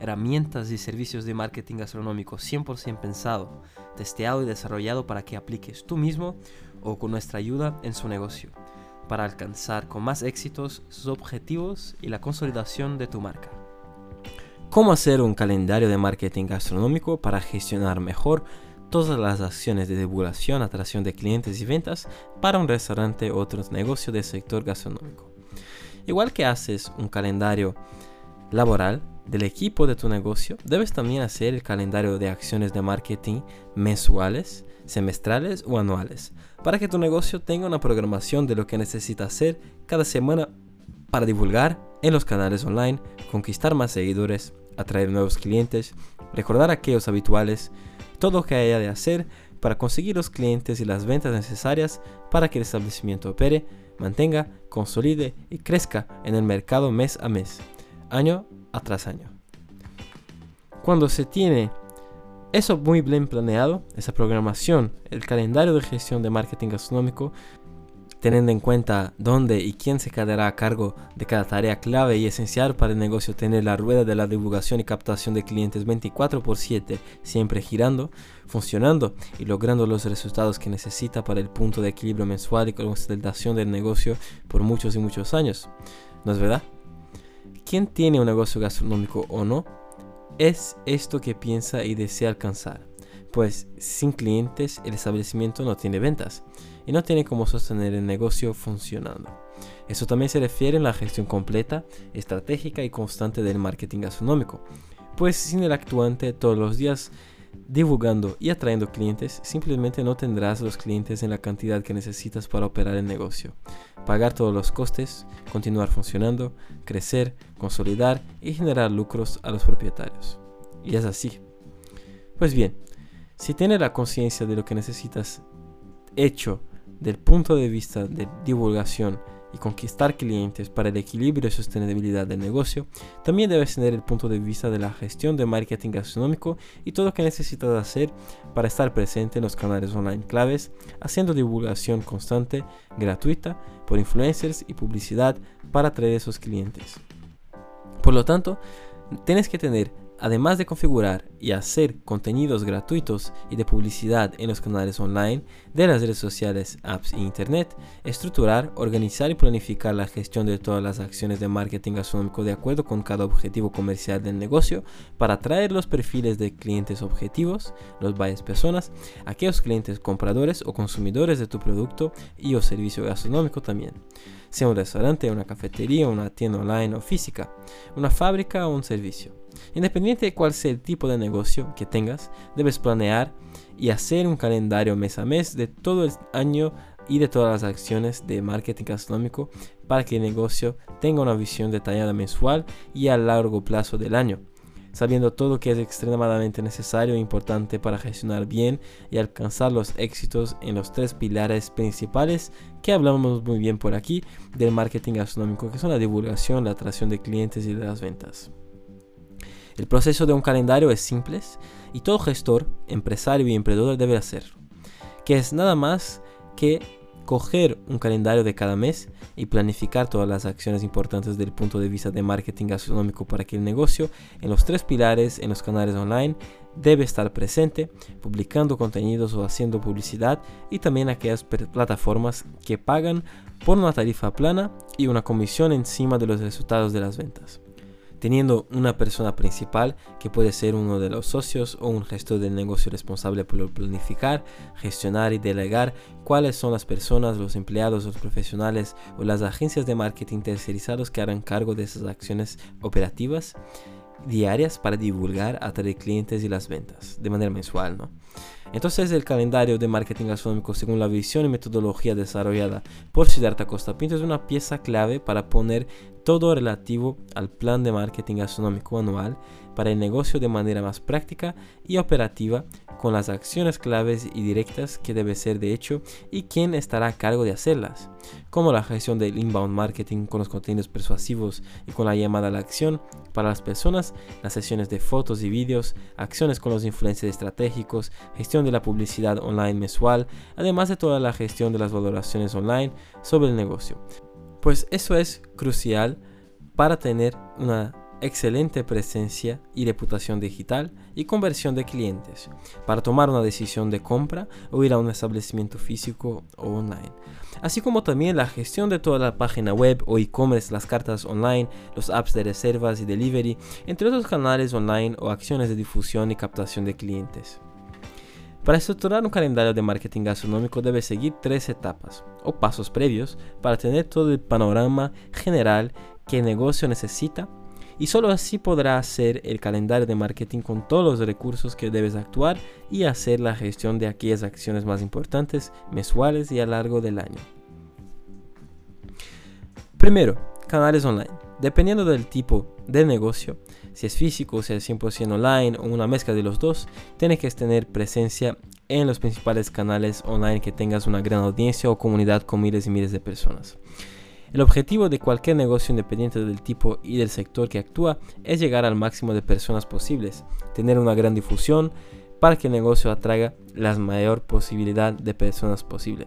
herramientas y servicios de marketing gastronómico 100% pensado, testeado y desarrollado para que apliques tú mismo o con nuestra ayuda en su negocio, para alcanzar con más éxitos sus objetivos y la consolidación de tu marca. Cómo hacer un calendario de marketing gastronómico para gestionar mejor todas las acciones de divulgación, atracción de clientes y ventas para un restaurante o otros negocios del sector gastronómico. Igual que haces un calendario laboral del equipo de tu negocio, debes también hacer el calendario de acciones de marketing mensuales, semestrales o anuales, para que tu negocio tenga una programación de lo que necesita hacer cada semana para divulgar en los canales online, conquistar más seguidores, atraer nuevos clientes, recordar aquellos habituales, todo lo que haya de hacer para conseguir los clientes y las ventas necesarias para que el establecimiento opere, mantenga, consolide y crezca en el mercado mes a mes año tras año. Cuando se tiene eso muy bien planeado, esa programación, el calendario de gestión de marketing gastronómico, teniendo en cuenta dónde y quién se quedará a cargo de cada tarea clave y esencial para el negocio tener la rueda de la divulgación y captación de clientes 24 por 7 siempre girando, funcionando y logrando los resultados que necesita para el punto de equilibrio mensual y consolidación del negocio por muchos y muchos años. ¿No es verdad? ¿Quién tiene un negocio gastronómico o no? Es esto que piensa y desea alcanzar. Pues sin clientes el establecimiento no tiene ventas y no tiene cómo sostener el negocio funcionando. Eso también se refiere a la gestión completa, estratégica y constante del marketing gastronómico. Pues sin el actuante todos los días divulgando y atrayendo clientes, simplemente no tendrás los clientes en la cantidad que necesitas para operar el negocio, pagar todos los costes, continuar funcionando, crecer, consolidar y generar lucros a los propietarios. Y es así. Pues bien, si tienes la conciencia de lo que necesitas hecho del punto de vista de divulgación y conquistar clientes para el equilibrio y sostenibilidad del negocio, también debes tener el punto de vista de la gestión de marketing gastronómico y todo lo que necesitas hacer para estar presente en los canales online claves, haciendo divulgación constante, gratuita, por influencers y publicidad para atraer a esos clientes. Por lo tanto, tienes que tener Además de configurar y hacer contenidos gratuitos y de publicidad en los canales online de las redes sociales, apps e internet, estructurar, organizar y planificar la gestión de todas las acciones de marketing gastronómico de acuerdo con cada objetivo comercial del negocio para atraer los perfiles de clientes objetivos, los varias personas, aquellos clientes compradores o consumidores de tu producto y o servicio gastronómico también sea un restaurante, una cafetería, una tienda online o física, una fábrica o un servicio. Independiente de cuál sea el tipo de negocio que tengas, debes planear y hacer un calendario mes a mes de todo el año y de todas las acciones de marketing gastronómico para que el negocio tenga una visión detallada mensual y a largo plazo del año sabiendo todo que es extremadamente necesario e importante para gestionar bien y alcanzar los éxitos en los tres pilares principales que hablamos muy bien por aquí del marketing gastronómico, que son la divulgación, la atracción de clientes y de las ventas. El proceso de un calendario es simple y todo gestor, empresario y emprendedor debe hacerlo, que es nada más que coger un calendario de cada mes y planificar todas las acciones importantes del punto de vista de marketing gastronómico para que el negocio en los tres pilares en los canales online debe estar presente, publicando contenidos o haciendo publicidad y también aquellas plataformas que pagan por una tarifa plana y una comisión encima de los resultados de las ventas teniendo una persona principal que puede ser uno de los socios o un gestor del negocio responsable por planificar, gestionar y delegar cuáles son las personas, los empleados, los profesionales o las agencias de marketing tercerizados que harán cargo de esas acciones operativas diarias para divulgar, atraer clientes y las ventas de manera mensual, ¿no? Entonces el calendario de marketing gastronómico según la visión y metodología desarrollada por Siddhartha Costa Pinto es una pieza clave para poner todo relativo al plan de marketing gastronómico anual para el negocio de manera más práctica y operativa con las acciones claves y directas que debe ser de hecho y quién estará a cargo de hacerlas, como la gestión del inbound marketing con los contenidos persuasivos y con la llamada a la acción para las personas, las sesiones de fotos y vídeos, acciones con los influencers estratégicos, gestión de la publicidad online mensual, además de toda la gestión de las valoraciones online sobre el negocio. Pues eso es crucial para tener una excelente presencia y reputación digital y conversión de clientes para tomar una decisión de compra o ir a un establecimiento físico o online. Así como también la gestión de toda la página web o e-commerce, las cartas online, los apps de reservas y delivery, entre otros canales online o acciones de difusión y captación de clientes. Para estructurar un calendario de marketing gastronómico debe seguir tres etapas o pasos previos para tener todo el panorama general que el negocio necesita y solo así podrá hacer el calendario de marketing con todos los recursos que debes actuar y hacer la gestión de aquellas acciones más importantes mensuales y a lo largo del año. Primero, canales online. Dependiendo del tipo de negocio, si es físico, si es 100% online o una mezcla de los dos, tienes que tener presencia en los principales canales online que tengas una gran audiencia o comunidad con miles y miles de personas. El objetivo de cualquier negocio independiente del tipo y del sector que actúa es llegar al máximo de personas posibles, tener una gran difusión para que el negocio atraiga la mayor posibilidad de personas posible.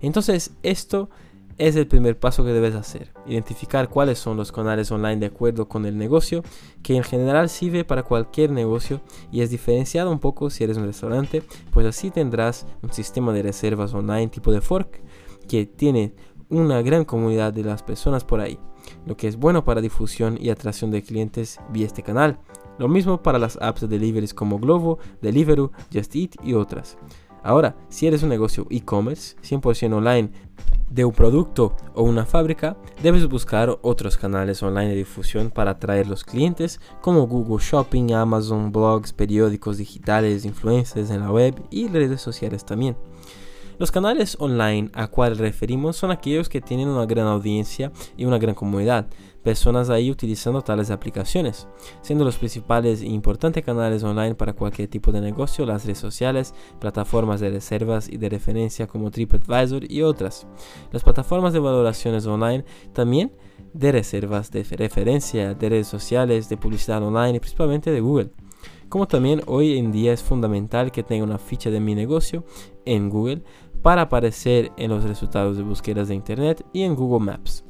Entonces, esto es el primer paso que debes hacer. Identificar cuáles son los canales online de acuerdo con el negocio, que en general sirve para cualquier negocio y es diferenciado un poco si eres un restaurante, pues así tendrás un sistema de reservas online tipo de fork que tiene una gran comunidad de las personas por ahí, lo que es bueno para difusión y atracción de clientes vía este canal. Lo mismo para las apps de deliveries como Glovo, Deliveroo, Just Eat y otras. Ahora, si eres un negocio e-commerce 100% online de un producto o una fábrica, debes buscar otros canales online de difusión para atraer los clientes como Google Shopping, Amazon, blogs, periódicos digitales, influencers en la web y redes sociales también. Los canales online a cuales referimos son aquellos que tienen una gran audiencia y una gran comunidad, personas ahí utilizando tales aplicaciones, siendo los principales e importantes canales online para cualquier tipo de negocio las redes sociales, plataformas de reservas y de referencia como TripAdvisor y otras. Las plataformas de valoraciones online también de reservas de referencia, de redes sociales, de publicidad online y principalmente de Google como también hoy en día es fundamental que tenga una ficha de mi negocio en Google para aparecer en los resultados de búsquedas de Internet y en Google Maps.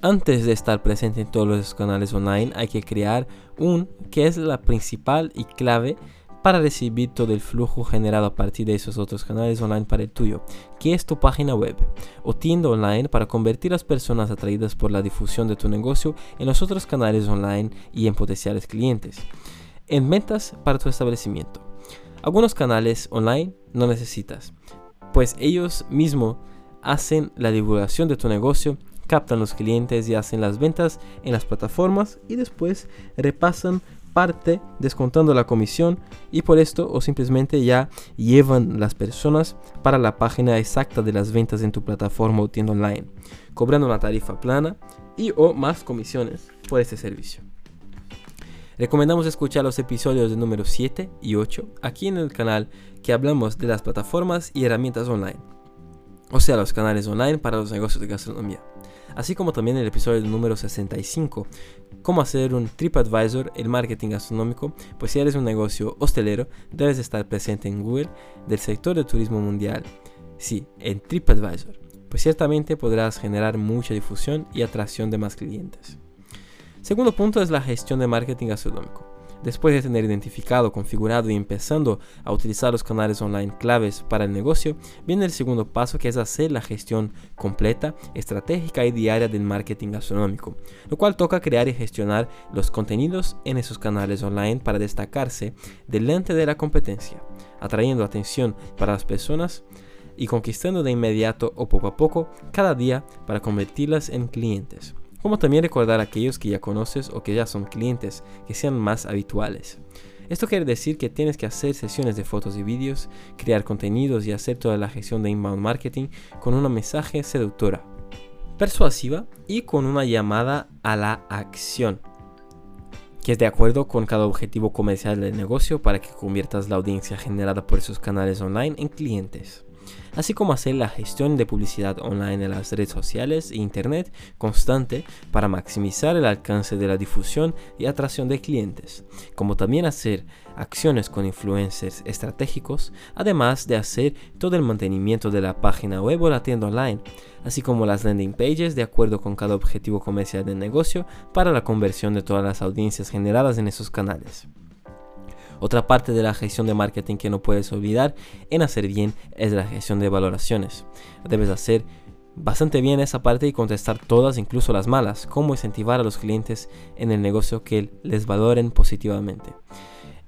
Antes de estar presente en todos los canales online hay que crear un que es la principal y clave para recibir todo el flujo generado a partir de esos otros canales online para el tuyo, que es tu página web o tienda online para convertir a las personas atraídas por la difusión de tu negocio en los otros canales online y en potenciales clientes. En ventas para tu establecimiento. Algunos canales online no necesitas, pues ellos mismos hacen la divulgación de tu negocio, captan los clientes y hacen las ventas en las plataformas y después repasan parte descontando la comisión y por esto o simplemente ya llevan las personas para la página exacta de las ventas en tu plataforma o tienda online, cobrando una tarifa plana y o más comisiones por este servicio. Recomendamos escuchar los episodios de número 7 y 8 aquí en el canal que hablamos de las plataformas y herramientas online, o sea, los canales online para los negocios de gastronomía, así como también el episodio número 65, cómo hacer un TripAdvisor, el marketing gastronómico, pues si eres un negocio hostelero, debes estar presente en Google del sector de turismo mundial. Sí, en TripAdvisor, pues ciertamente podrás generar mucha difusión y atracción de más clientes. Segundo punto es la gestión de marketing gastronómico. Después de tener identificado, configurado y empezando a utilizar los canales online claves para el negocio, viene el segundo paso que es hacer la gestión completa, estratégica y diaria del marketing gastronómico, lo cual toca crear y gestionar los contenidos en esos canales online para destacarse delante de la competencia, atrayendo atención para las personas y conquistando de inmediato o poco a poco cada día para convertirlas en clientes como también recordar a aquellos que ya conoces o que ya son clientes que sean más habituales. Esto quiere decir que tienes que hacer sesiones de fotos y vídeos, crear contenidos y hacer toda la gestión de inbound marketing con una mensaje seductora, persuasiva y con una llamada a la acción que es de acuerdo con cada objetivo comercial del negocio para que conviertas la audiencia generada por esos canales online en clientes así como hacer la gestión de publicidad online en las redes sociales e internet constante para maximizar el alcance de la difusión y atracción de clientes, como también hacer acciones con influencers estratégicos, además de hacer todo el mantenimiento de la página web o la tienda online, así como las landing pages de acuerdo con cada objetivo comercial del negocio para la conversión de todas las audiencias generadas en esos canales. Otra parte de la gestión de marketing que no puedes olvidar en hacer bien es la gestión de valoraciones. Debes hacer bastante bien esa parte y contestar todas, incluso las malas, cómo incentivar a los clientes en el negocio que les valoren positivamente.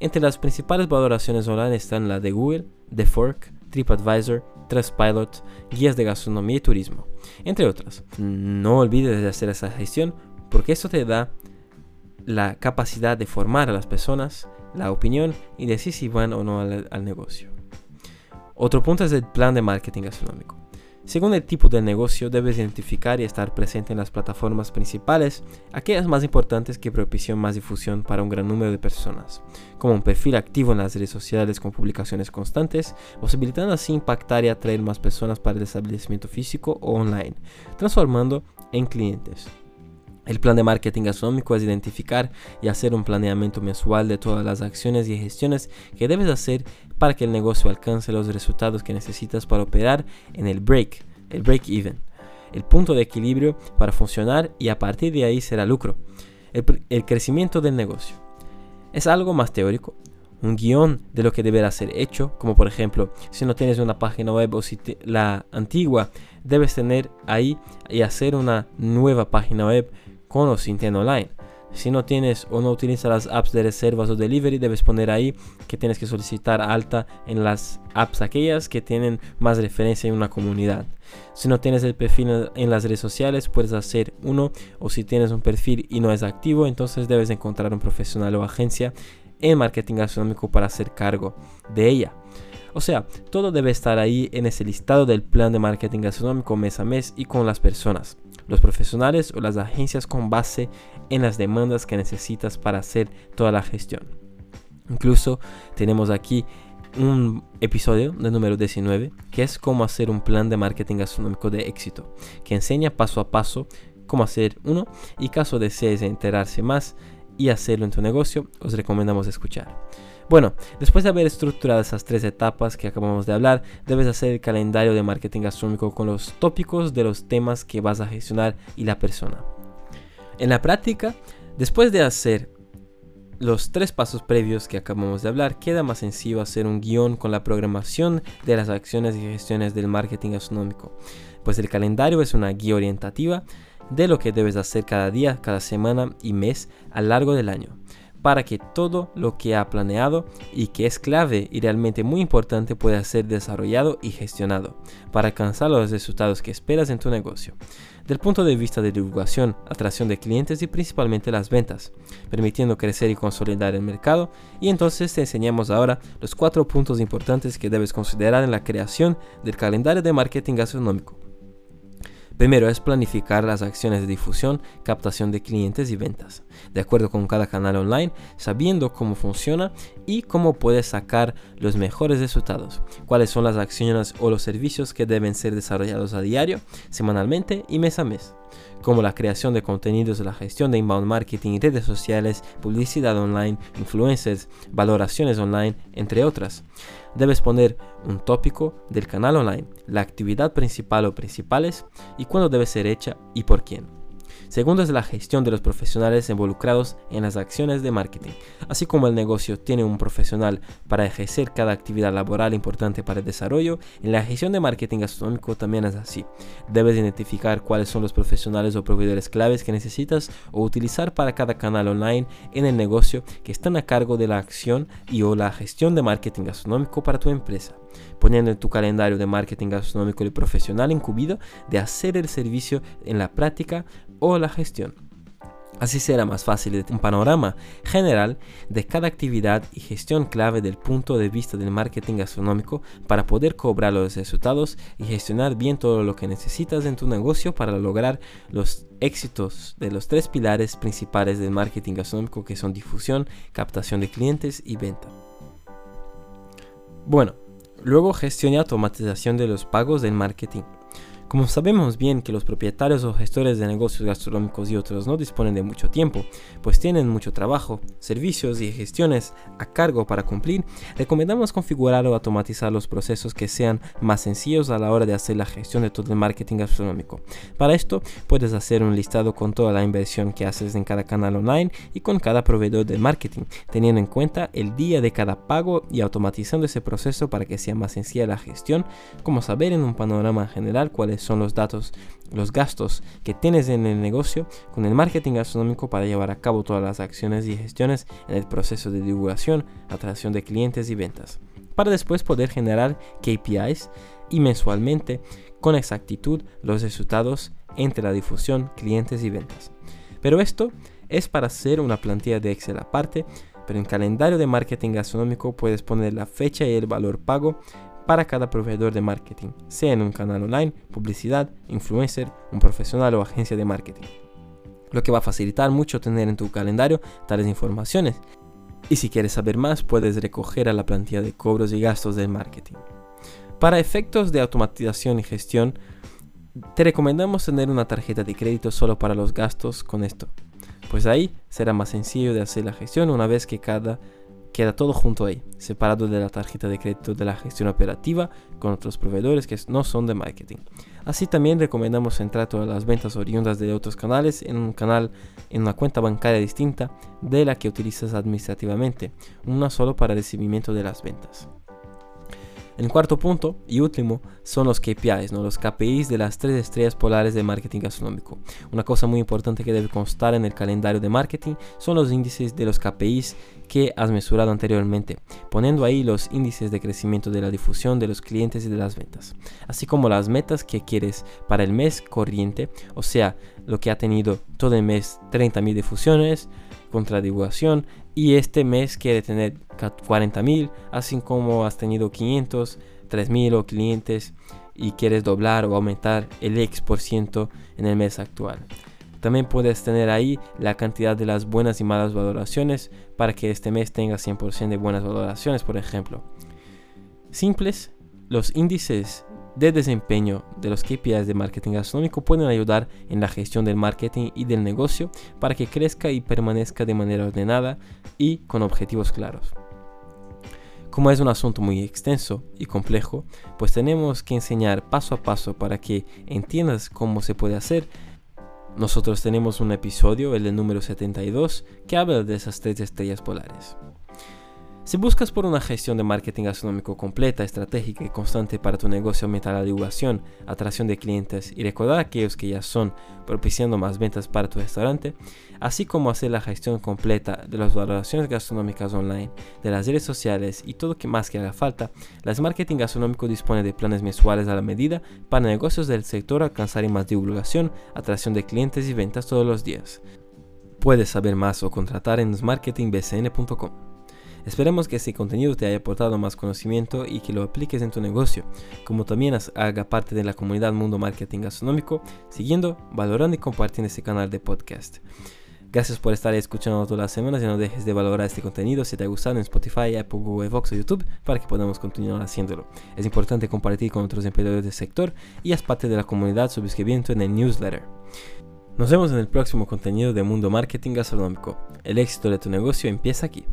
Entre las principales valoraciones online están la de Google, The Fork, TripAdvisor, Trustpilot, guías de gastronomía y turismo, entre otras. No olvides de hacer esa gestión porque esto te da la capacidad de formar a las personas la opinión y decir si van o no al, negocio. Otro punto es el plan de marketing gastronómico. Según el tipo de negocio, debes identificar y estar presente en las plataformas principales, aquellas más importantes que propician más difusión para un gran número de personas, como un perfil activo en las redes sociales con publicaciones constantes, posibilitando así impactar y atraer más personas para el establecimiento físico o online, transformando en clientes. El plan de marketing gastronómico es identificar y hacer un planeamiento mensual de todas las acciones y gestiones que debes hacer para que el negocio alcance los resultados que necesitas para operar en el break, el break even, el punto de equilibrio para funcionar y a partir de ahí será lucro. El, crecimiento del negocio. Es algo más teórico, un guion de lo que deberá ser hecho, como por ejemplo, si no tienes una página web o si la antigua, debes tener ahí y hacer una nueva página web con o sin tienda online. Si no tienes o no utilizas las apps de reservas o delivery, debes poner ahí que tienes que solicitar alta en las apps aquellas que tienen más referencia en una comunidad. Si no tienes el perfil en las redes sociales, puedes hacer uno o si tienes un perfil y no es activo, entonces debes encontrar un profesional o agencia en marketing gastronómico para hacer cargo de ella. O sea, todo debe estar ahí en ese listado del plan de marketing gastronómico mes a mes y con las personas los profesionales o las agencias con base en las demandas que necesitas para hacer toda la gestión. Incluso tenemos aquí un episodio de número 19 que es cómo hacer un plan de marketing gastronómico de éxito, que enseña paso a paso cómo hacer uno y caso desees enterarse más y hacerlo en tu negocio, os recomendamos escuchar. Bueno, después de haber estructurado esas tres etapas que acabamos de hablar, debes hacer el calendario de marketing gastronómico con los tópicos de los temas que vas a gestionar y la persona. En la práctica, después de hacer los tres pasos previos que acabamos de hablar, queda más sencillo hacer un guion con la programación de las acciones y gestiones del marketing gastronómico, pues el calendario es una guía orientativa de lo que debes hacer cada día, cada semana y mes a lo largo del año para que todo lo que ha planeado y que es clave y realmente muy importante pueda ser desarrollado y gestionado para alcanzar los resultados que esperas en tu negocio. Del punto de vista de divulgación, atracción de clientes y principalmente las ventas, permitiendo crecer y consolidar el mercado. Y entonces te enseñamos ahora los cuatro puntos importantes que debes considerar en la creación del calendario de marketing gastronómico. Primero es planificar las acciones de difusión, captación de clientes y ventas, de acuerdo con cada canal online, sabiendo cómo funciona y cómo puedes sacar los mejores resultados, cuáles son las acciones o los servicios que deben ser desarrollados a diario, semanalmente y mes a mes como la creación de contenidos, la gestión de inbound marketing, redes sociales, publicidad online, influencers, valoraciones online, entre otras. Debes poner un tópico del canal online, la actividad principal o principales y cuándo debe ser hecha y por quién. Segundo es la gestión de los profesionales involucrados en las acciones de marketing. Así como el negocio tiene un profesional para ejercer cada actividad laboral importante para el desarrollo, en la gestión de marketing gastronómico también es así. Debes identificar cuáles son los profesionales o proveedores claves que necesitas o utilizar para cada canal online en el negocio que están a cargo de la acción y o la gestión de marketing gastronómico para tu empresa poniendo en tu calendario de marketing gastronómico el profesional incumbido de hacer el servicio en la práctica o la gestión. Así será más fácil un panorama general de cada actividad y gestión clave del punto de vista del marketing gastronómico para poder cobrar los resultados y gestionar bien todo lo que necesitas en tu negocio para lograr los éxitos de los tres pilares principales del marketing gastronómico que son difusión, captación de clientes y venta. Bueno, luego gestión y automatización de los pagos del marketing. Como sabemos bien que los propietarios o gestores de negocios gastronómicos y otros no disponen de mucho tiempo, pues tienen mucho trabajo, servicios y gestiones a cargo para cumplir, recomendamos configurar o automatizar los procesos que sean más sencillos a la hora de hacer la gestión de todo el marketing gastronómico. Para esto, puedes hacer un listado con toda la inversión que haces en cada canal online y con cada proveedor de marketing, teniendo en cuenta el día de cada pago y automatizando ese proceso para que sea más sencilla la gestión, como saber en un panorama general son los datos, los gastos que tienes en el negocio con el marketing gastronómico para llevar a cabo todas las acciones y gestiones en el proceso de divulgación, atracción de clientes y ventas, para después poder generar KPIs y mensualmente con exactitud los resultados entre la difusión, clientes y ventas. Pero esto es para hacer una plantilla de Excel aparte, pero en calendario de marketing gastronómico puedes poner la fecha y el valor pago para cada proveedor de marketing, sea en un canal online, publicidad, influencer, un profesional o agencia de marketing. Lo que va a facilitar mucho tener en tu calendario tales informaciones. Y si quieres saber más, puedes recoger a la plantilla de cobros y gastos del marketing. Para efectos de automatización y gestión, te recomendamos tener una tarjeta de crédito solo para los gastos con esto, pues ahí será más sencillo de hacer la gestión una vez que cada queda todo junto ahí, separado de la tarjeta de crédito de la gestión operativa con otros proveedores que no son de marketing. Así también recomendamos centrar todas las ventas oriundas de otros canales en un canal, en una cuenta bancaria distinta de la que utilizas administrativamente, una solo para recibimiento de las ventas. El cuarto punto y último son los KPIs, ¿no? los KPIs de las tres estrellas polares de marketing gastronómico. Una cosa muy importante que debe constar en el calendario de marketing son los índices de los KPIs que has mesurado anteriormente, poniendo ahí los índices de crecimiento de la difusión de los clientes y de las ventas, así como las metas que quieres para el mes corriente, o sea, lo que ha tenido todo el mes 30.000 difusiones, contra divulgación y este mes quiere tener 40.000, así como has tenido 500, 3.000 o clientes y quieres doblar o aumentar el X por ciento en el mes actual. También puedes tener ahí la cantidad de las buenas y malas valoraciones para que este mes tenga 100% de buenas valoraciones, por ejemplo. Simples, los índices de desempeño de los KPIs de marketing gastronómico pueden ayudar en la gestión del marketing y del negocio para que crezca y permanezca de manera ordenada y con objetivos claros. Como es un asunto muy extenso y complejo, pues tenemos que enseñar paso a paso para que entiendas cómo se puede hacer. Nosotros tenemos un episodio, el número 72, que habla de esas tres estrellas polares. Si buscas por una gestión de marketing gastronómico completa, estratégica y constante para tu negocio, aumentar la divulgación, atracción de clientes y recordar a aquellos que ya son propiciando más ventas para tu restaurante, así como hacer la gestión completa de las valoraciones gastronómicas online, de las redes sociales y todo lo que más que haga falta, las Marketing Gastronómico dispone de planes mensuales a la medida para negocios del sector alcanzar más divulgación, atracción de clientes y ventas todos los días. Puedes saber más o contratar en marketingbcn.com. Esperemos que este contenido te haya aportado más conocimiento y que lo apliques en tu negocio, como también haga parte de la comunidad Mundo Marketing Gastronómico, siguiendo, valorando y compartiendo este canal de podcast. Gracias por estar escuchando todas las semanas y no dejes de valorar este contenido si te ha gustado en Spotify, Apple, Google, Vox o YouTube para que podamos continuar haciéndolo. Es importante compartir con otros emprendedores del sector y haz parte de la comunidad suscribiendo en el newsletter. Nos vemos en el próximo contenido de Mundo Marketing Gastronómico. El éxito de tu negocio empieza aquí.